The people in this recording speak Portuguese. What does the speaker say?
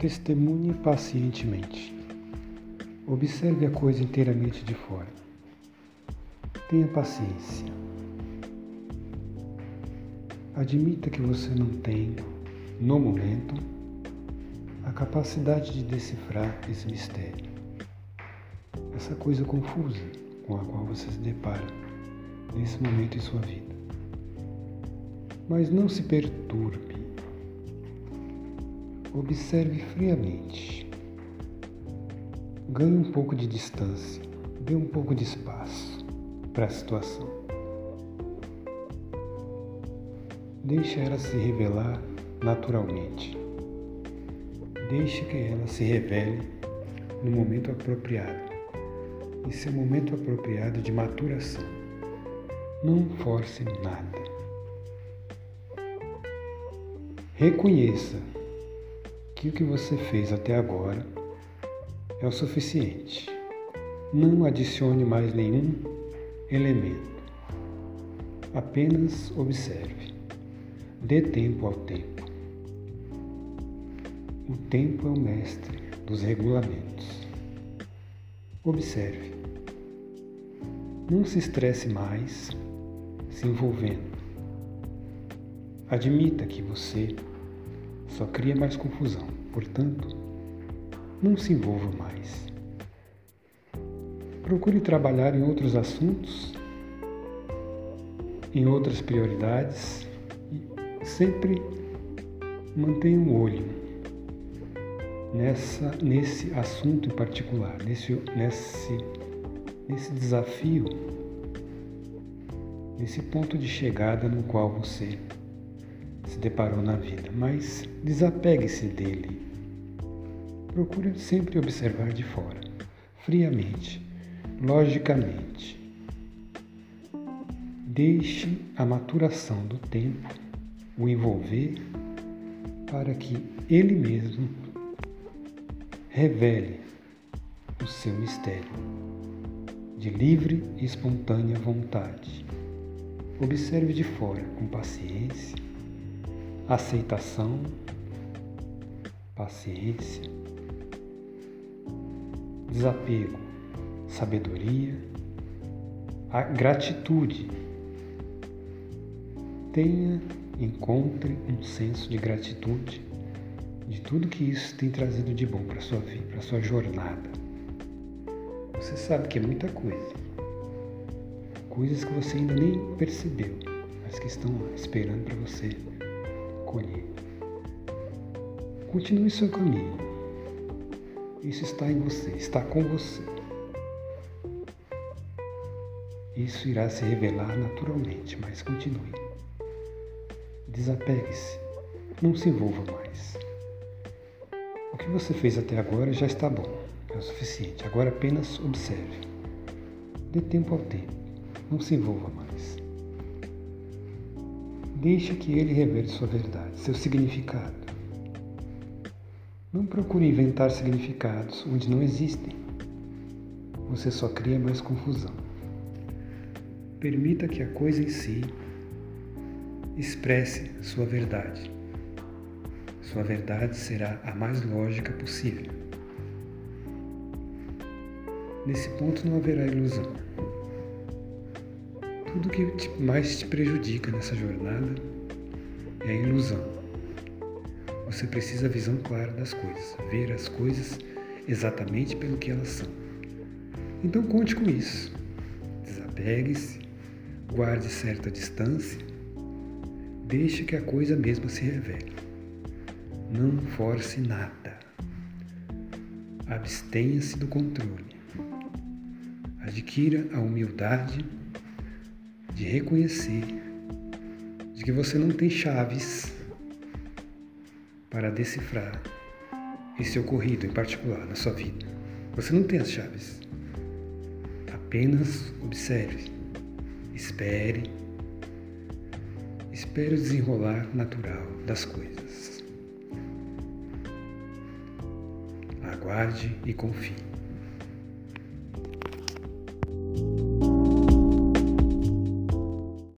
Testemunhe pacientemente. Observe a coisa inteiramente de fora. Tenha paciência. Admita que você não tem, no momento, a capacidade de decifrar esse mistério. Essa coisa confusa com a qual você se depara nesse momento em sua vida. Mas não se perturbe Observe friamente. Ganhe um pouco de distância, dê um pouco de espaço para a situação. Deixe ela se revelar naturalmente. Deixe que ela se revele no momento apropriado. Esse é o momento apropriado de maturação. Não force nada. Reconheça que o que você fez até agora é o suficiente. Não adicione mais nenhum elemento. Apenas observe. Dê tempo ao tempo. O tempo é o mestre dos regulamentos. Observe. Não se estresse mais se envolvendo. Admita que você só cria mais confusão. Portanto, não se envolva mais. Procure trabalhar em outros assuntos, em outras prioridades e sempre mantenha um olho nessa, nesse assunto em particular, nesse, nesse, nesse desafio, nesse ponto de chegada no qual você se deparou na vida, mas desapegue-se dele. Procure sempre observar de fora, friamente, logicamente. Deixe a maturação do tempo o envolver para que ele mesmo revele o seu mistério de livre e espontânea vontade. Observe de fora com paciência aceitação, paciência, desapego, sabedoria, a gratitude. Tenha, encontre um senso de gratitude de tudo que isso tem trazido de bom para sua vida, para sua jornada. Você sabe que é muita coisa. Coisas que você ainda nem percebeu, mas que estão esperando para você colher. Continue seu caminho. Isso está em você, está com você. Isso irá se revelar naturalmente, mas continue. Desapegue-se, não se envolva mais. O que você fez até agora já está bom, é o suficiente. Agora apenas observe. Dê tempo ao tempo, não se envolva mais. Deixe que ele revele sua verdade, seu significado. Não procure inventar significados onde não existem. Você só cria mais confusão. Permita que a coisa em si expresse sua verdade. Sua verdade será a mais lógica possível. Nesse ponto não haverá ilusão. Tudo que mais te prejudica nessa jornada é a ilusão. Você precisa a visão clara das coisas, ver as coisas exatamente pelo que elas são. Então conte com isso. Desapegue-se, guarde certa distância, deixe que a coisa mesma se revele. Não force nada. Abstenha-se do controle. Adquira a humildade de reconhecer de que você não tem chaves para decifrar esse ocorrido em particular na sua vida. Você não tem as chaves. Apenas observe, espere, espere o desenrolar natural das coisas. Aguarde e confie.